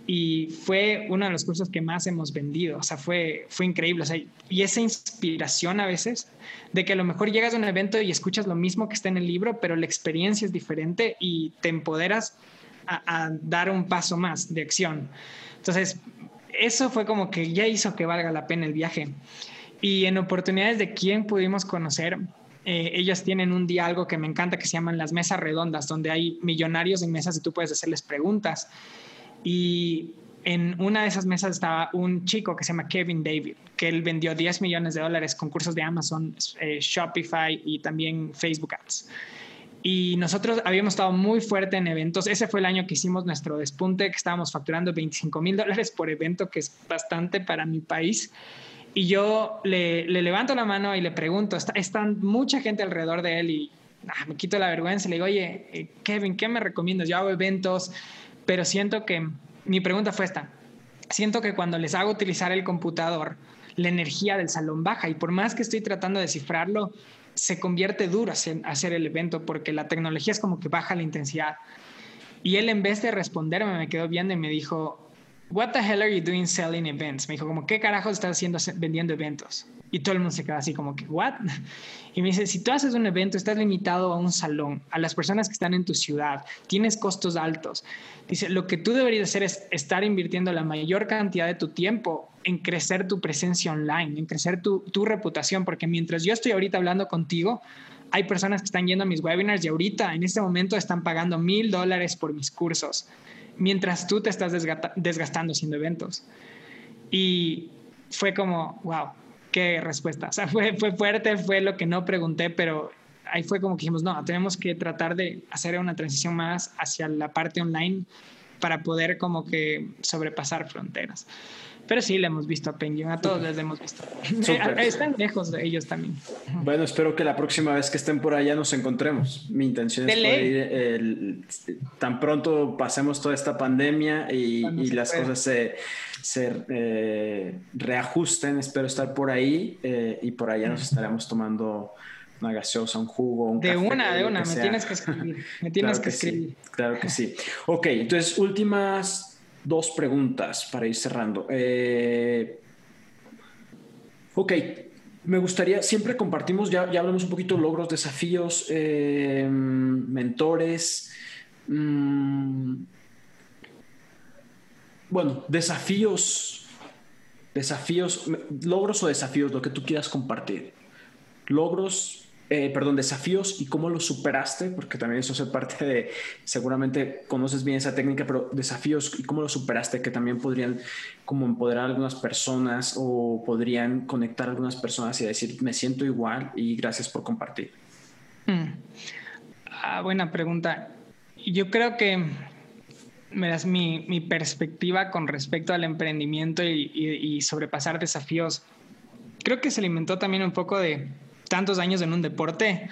A: Y fue uno de los cursos que más hemos vendido. O sea, fue, fue increíble. O sea, y esa inspiración a veces de que a lo mejor llegas a un evento y escuchas lo mismo que está en el libro, pero la experiencia es diferente y te empoderas a, dar un paso más de acción. Entonces, eso fue como que ya hizo que valga la pena el viaje. Y en oportunidades de quién pudimos conocer, eh, ellas tienen un día algo que me encanta que se llaman las mesas redondas, donde hay millonarios en mesas y tú puedes hacerles preguntas. Y en una de esas mesas estaba un chico que se llama Kevin David, que él vendió 10 millones de dólares con cursos de Amazon, eh, Shopify y también Facebook Ads. Y nosotros habíamos estado muy fuerte en eventos. Ese fue el año que hicimos nuestro despunte, que estábamos facturando 25 mil dólares por evento, que es bastante para mi país. Y yo le, levanto la mano y le pregunto, está, están mucha gente alrededor de él y ah, me quito la vergüenza. Le digo, oye, eh, Kevin, ¿qué me recomiendas? Yo hago eventos, pero siento que mi pregunta fue esta. Siento que cuando les hago utilizar el computador, la energía del salón baja y por más que estoy tratando de descifrarlo, se convierte duro hacer el evento porque la tecnología es como que baja la intensidad. Y él en vez de responderme me quedó viendo y me dijo, What the hell are you doing selling events? Me dijo como, ¿qué carajo estás haciendo vendiendo eventos? Y todo el mundo se queda así como que, ¿what? <laughs> Y me dice, si tú haces un evento, estás limitado a un salón, a las personas que están en tu ciudad, tienes costos altos. Dice, lo que tú deberías hacer es estar invirtiendo la mayor cantidad de tu tiempo en crecer tu presencia online, en crecer tu, tu reputación, porque mientras yo estoy ahorita hablando contigo, hay personas que están yendo a mis webinars y ahorita, en este momento, están pagando mil dólares por mis cursos mientras tú te estás desgastando haciendo eventos. Y fue como, wow, qué respuesta. O sea, <laughs> fue, fue fuerte, fue lo que no pregunté, pero ahí fue como que dijimos, no, tenemos que tratar de hacer una transición más hacia la parte online para poder como que sobrepasar fronteras. Pero sí, le hemos visto a Penguin, a todos les hemos visto. Están lejos de ellos también.
B: Bueno, espero que la próxima vez que estén por allá nos encontremos. Mi intención es ir tan pronto pasemos toda esta pandemia y, las cosas se, se eh, reajusten. Espero estar por ahí eh, y por allá nos estaremos tomando una gaseosa, un jugo, un
A: De una, de una, me tienes que escribir. Me tienes que, escribir.
B: claro que sí. Ok, entonces últimas dos preguntas para ir cerrando. Eh, ok, me gustaría, siempre compartimos, ya, ya hablamos un poquito logros, desafíos, eh, mentores. Mm, bueno, desafíos, desafíos, logros o desafíos, lo que tú quieras compartir. Logros, eh, perdón, desafíos y cómo los superaste, porque también eso es parte de, seguramente conoces bien esa técnica, pero desafíos y cómo los superaste, que también podrían como empoderar a algunas personas o podrían conectar a algunas personas y decir, me siento igual y gracias por compartir.
A: Hmm. Ah, buena pregunta. Yo creo que verás, mi, mi, perspectiva con respecto al emprendimiento y, y sobrepasar desafíos, creo que se alimentó también un poco de tantos años en un deporte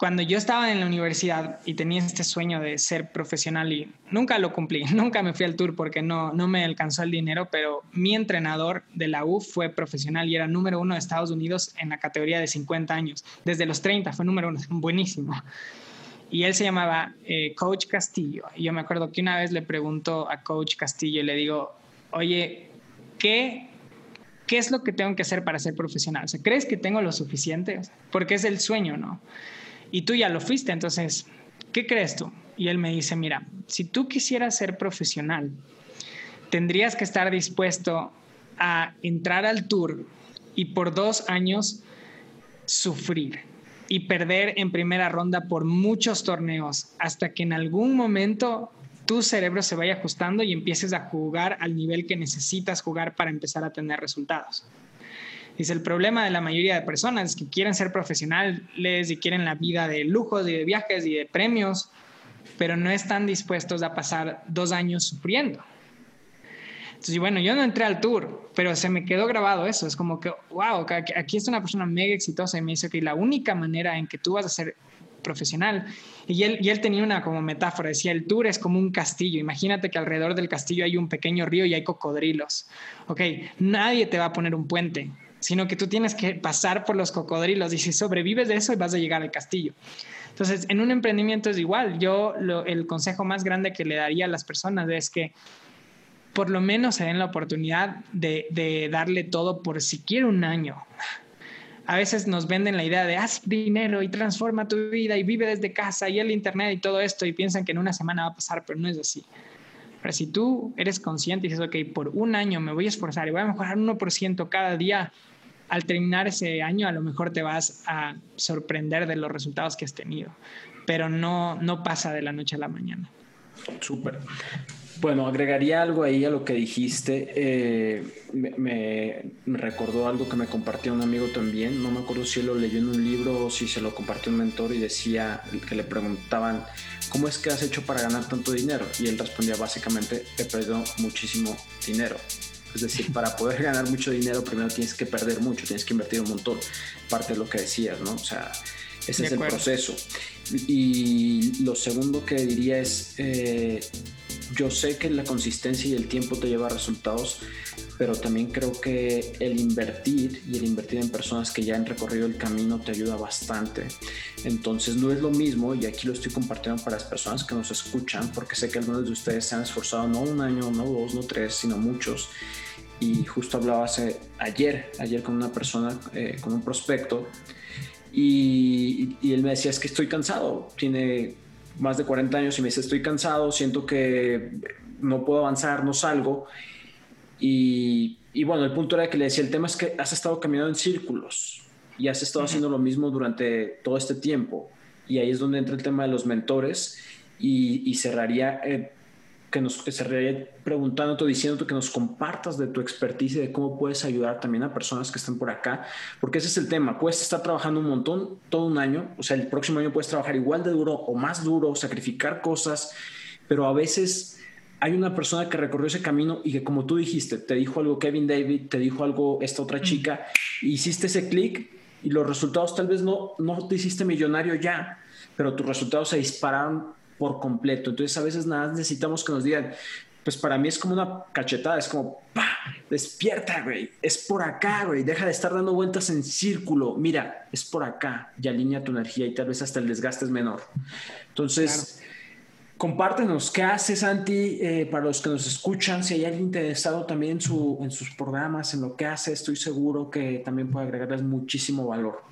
A: cuando yo estaba en la universidad y tenía este sueño de ser profesional y nunca lo cumplí, <laughs> nunca me fui al tour porque no, no me alcanzó el dinero, pero mi entrenador de la U fue profesional y era número uno de Estados Unidos en la categoría de 50 años. Desde los 30 fue número uno, <laughs> buenísimo. Y él se llamaba eh, Coach Castillo. Y yo me acuerdo que una vez le pregunto a Coach Castillo y le digo, oye, ¿qué ¿qué es lo que tengo que hacer para ser profesional? O sea, ¿crees que tengo lo suficiente? Porque es el sueño, ¿no? y tú ya lo fuiste, entonces, ¿qué crees tú? Y él me dice, mira, si tú quisieras ser profesional, tendrías que estar dispuesto a entrar al tour y por dos años sufrir y perder en primera ronda por muchos torneos hasta que en algún momento tu cerebro se vaya ajustando y empieces a jugar al nivel que necesitas jugar para empezar a tener resultados. Dice, el problema de la mayoría de personas que quieren ser profesionales y quieren la vida de lujos y de viajes y de premios, pero no están dispuestos a pasar dos años sufriendo. Entonces, bueno, yo no entré al tour, pero se me quedó grabado eso. Es como que, wow, aquí está una persona mega exitosa y me dice que la única manera en que tú vas a ser profesional. Y él, y él tenía una como metáfora, decía, el tour es como un castillo. Imagínate que alrededor del castillo hay un pequeño río y hay cocodrilos. Ok, nadie te va a poner un puente sino que tú tienes que pasar por los cocodrilos y si sobrevives de eso vas a llegar al castillo. Entonces, en un emprendimiento es igual. Yo el consejo más grande que le daría a las personas es que por lo menos se den la oportunidad de, de darle todo por siquiera un año. A veces nos venden la idea de haz dinero y transforma tu vida y vive desde casa y el internet y todo esto y piensan que en una semana va a pasar, pero no es así. Pero si tú eres consciente y dices, ok, por un año me voy a esforzar y voy a mejorar 1% cada día, al terminar ese año a lo mejor te vas a sorprender de los resultados que has tenido, pero no, no pasa de la noche a la mañana.
B: Súper. Bueno, agregaría algo ahí a lo que dijiste. Eh, me, recordó algo que me compartió un amigo también. No me acuerdo si lo leyó en un libro o si se lo compartió un mentor y decía que le preguntaban, ¿cómo es que has hecho para ganar tanto dinero? Y él respondía básicamente, he perdido muchísimo dinero. Es decir, <laughs> para poder ganar mucho dinero, primero tienes que perder mucho, tienes que invertir un montón. Parte de lo que decías, ¿no? O sea, ese es el proceso. Y lo segundo que diría es, eh, yo sé que la consistencia y el tiempo te lleva a resultados, pero también creo que el invertir y el invertir en personas que ya han recorrido el camino te ayuda bastante. Entonces no es lo mismo, y aquí lo estoy compartiendo para las personas que nos escuchan, porque sé que algunos de ustedes se han esforzado no un año, no dos, no tres, sino muchos. Y justo hablaba hace, ayer, ayer con una persona, eh, con un prospecto, y, y él me decía, es que estoy cansado, tiene más de 40 años y me dice, estoy cansado, siento que no puedo avanzar, no salgo. Y, y, bueno, el punto era que le decía, el tema es que has estado caminando en círculos y has estado haciendo lo mismo durante todo este tiempo. Y ahí es donde entra el tema de los mentores y, y cerraría eh, que nos cerraría preguntándote, diciéndote que nos compartas de tu expertise y de cómo puedes ayudar también a personas que están por acá, porque ese es el tema. Puedes estar trabajando un montón todo un año, o sea, el próximo año puedes trabajar igual de duro o más duro, sacrificar cosas, pero a veces hay una persona que recorrió ese camino y que como tú dijiste, te dijo algo Kevin David, te dijo algo esta otra mm. chica, hiciste ese clic y los resultados tal vez no, no te hiciste millonario ya, pero tus resultados se dispararon por completo. Entonces a veces nada necesitamos que nos digan, pues para mí es como una cachetada, es como, ¡pah! Despierta, güey, es por acá, güey, deja de estar dando vueltas en círculo, mira, es por acá y alinea tu energía y tal vez hasta el desgaste es menor. Entonces, compártenos, ¿qué haces, Santi? Eh, para los que nos escuchan, si hay alguien interesado también en, su, en sus programas, en lo que hace, estoy seguro que también puede agregarles muchísimo valor.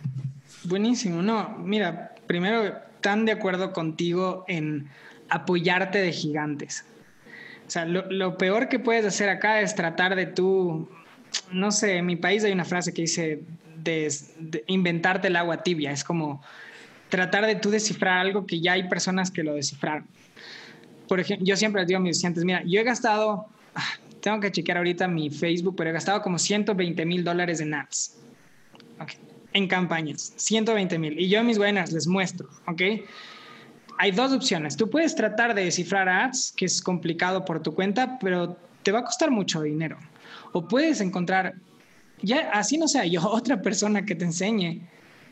A: Buenísimo, no, mira, primero tan de acuerdo contigo en apoyarte de gigantes. O sea, lo, peor que puedes hacer acá es tratar de tú, no sé, en mi país hay una frase que dice de, inventarte el agua tibia. Es como tratar de tú descifrar algo que ya hay personas que lo descifraron. Por ejemplo, yo siempre les digo a mis estudiantes, mira, yo he gastado, ah, tengo que chequear ahorita mi Facebook, pero he gastado como 120 mil dólares en ads. Okay en campañas, 120 mil. Y yo mis buenas les muestro, ¿ok? Hay dos opciones. Tú puedes tratar de descifrar ads, que es complicado por tu cuenta, pero te va a costar mucho dinero. O puedes encontrar, ya así no sea yo, <laughs> otra persona que te enseñe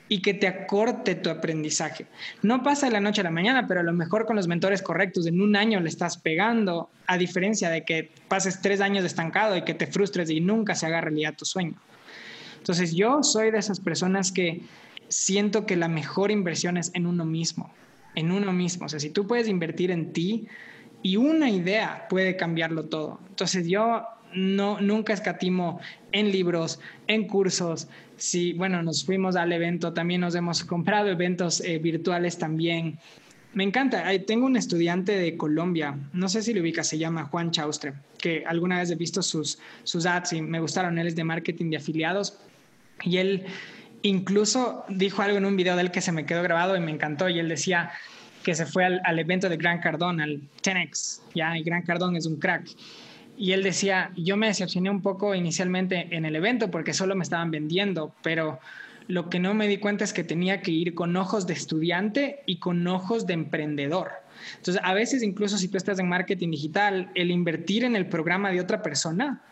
A: y que te acorte tu aprendizaje. No pasa de la noche a la mañana, pero a lo mejor con los mentores correctos en un año le estás pegando, a diferencia de que pases tres años estancado y que te frustres y nunca se haga realidad tu sueño. Entonces yo soy de esas personas que siento que la mejor inversión es en uno mismo, en uno mismo. O sea, si tú puedes invertir en ti y una idea puede cambiarlo todo. Entonces yo no, nunca escatimo en libros, en cursos. Si, bueno, nos fuimos al evento, también nos hemos comprado eventos eh, virtuales también. Me encanta. Tengo un estudiante de Colombia, no sé si lo ubica, se llama Juan Chaustre, que alguna vez he visto sus, sus ads y me gustaron. Él es de marketing de afiliados y él incluso dijo algo en un video de él que se me quedó grabado y me encantó. Y él decía que se fue al, evento de Gran Cardón, al 10X, ya, y Gran Cardón es un crack y él decía, yo me decepcioné un poco inicialmente en el evento porque solo me estaban vendiendo, pero lo que no me di cuenta es que tenía que ir con ojos de estudiante y con ojos de emprendedor. Entonces, a veces incluso si tú estás en marketing digital, el invertir en el programa de otra persona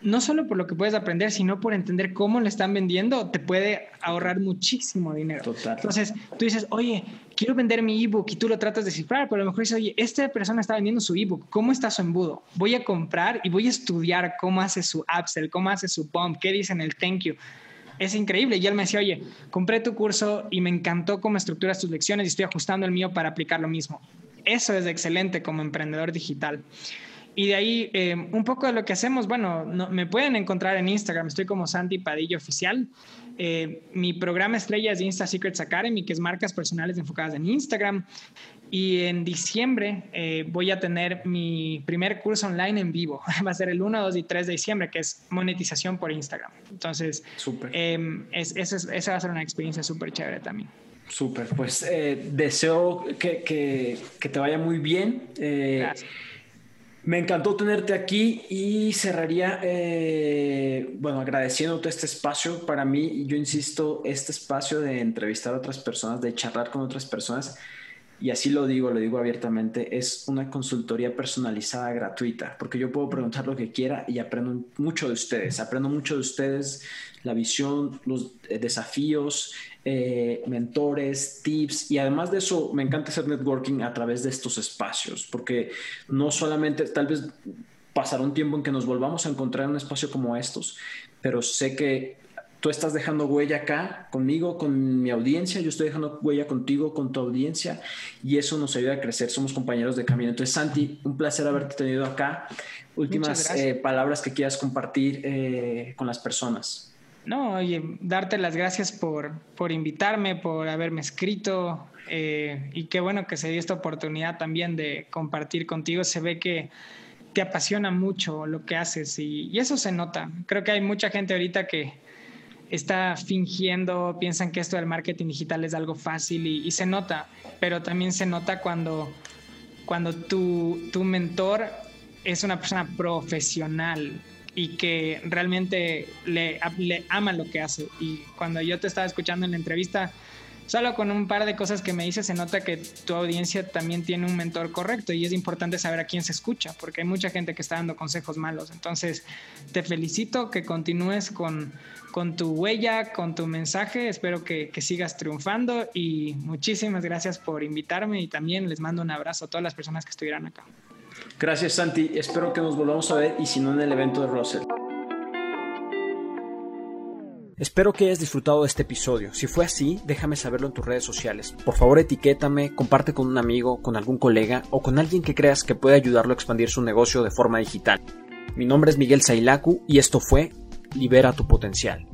A: no solo por lo que puedes aprender, sino por entender cómo le están vendiendo, te puede ahorrar muchísimo dinero. Total. Entonces, tú dices, oye, quiero vender mi ebook y tú lo tratas de cifrar, pero a lo mejor dices, oye, esta persona está vendiendo su ebook, ¿cómo está su embudo? Voy a comprar y voy a estudiar cómo hace su upsell, cómo hace su bump, qué dice en el thank you. Es increíble. Y él me decía, oye, compré tu curso y me encantó cómo estructuras tus lecciones y estoy ajustando el mío para aplicar lo mismo. Eso es excelente como emprendedor digital. Y de ahí, eh, un poco de lo que hacemos, bueno, me pueden encontrar en Instagram, estoy como Santi Padillo Oficial. Eh, mi programa estrella es Insta Secrets Academy, que es marcas personales enfocadas en Instagram. Y en diciembre eh, voy a tener mi primer curso online en vivo. <laughs> Va a ser el 1, 2 y 3 de diciembre, que es monetización por Instagram. Entonces, esa va a ser una experiencia súper chévere también.
B: Súper, pues deseo que, que, que, te vaya muy bien. Gracias me encantó tenerte aquí y cerraría, eh, bueno, agradeciéndote este espacio. Para mí, yo insisto, este espacio de entrevistar a otras personas, de charlar con otras personas, y así lo digo, lo digo abiertamente, es una consultoría personalizada gratuita, porque yo puedo preguntar lo que quiera y aprendo mucho de ustedes, aprendo mucho de ustedes, la visión, los eh, desafíos, eh, mentores, tips y además de eso me encanta hacer networking a través de estos espacios, porque no solamente tal vez pasará un tiempo en que nos volvamos a encontrar en un espacio como estos, pero sé que tú estás dejando huella acá conmigo, con mi audiencia, yo estoy dejando huella contigo, con tu audiencia, y eso nos ayuda a crecer, somos compañeros de camino. Entonces, Santi, un placer haberte tenido acá. Últimas eh, palabras que quieras compartir eh, con las personas.
A: No, oye, darte las gracias por, por invitarme, por haberme escrito, eh, y qué bueno que se dio esta oportunidad también de compartir contigo. Se ve que te apasiona mucho lo que haces y eso se nota. Creo que hay mucha gente ahorita que, está fingiendo, piensan que esto del marketing digital es algo fácil y, se nota, pero también se nota cuando, cuando tu, tu mentor es una persona profesional y que realmente le, ama lo que hace. Y cuando yo te estaba escuchando en la entrevista, solo con un par de cosas que me dices se nota que tu audiencia también tiene un mentor correcto y es importante saber a quién se escucha, porque hay mucha gente que está dando consejos malos. Entonces, te felicito que continúes con, con tu huella, con tu mensaje. Espero que, que sigas triunfando y muchísimas gracias por invitarme y también les mando un abrazo a todas las personas que estuvieran acá.
B: Gracias Santi, espero que nos volvamos a ver y si no en el evento de Russell. Espero que hayas disfrutado de este episodio. Si fue así, déjame saberlo en tus redes sociales. Por favor, etiquétame, comparte con un amigo, con algún colega o con alguien que creas que puede ayudarlo a expandir su negocio de forma digital. Mi nombre es Miguel Sailaku y esto fue Libera tu potencial.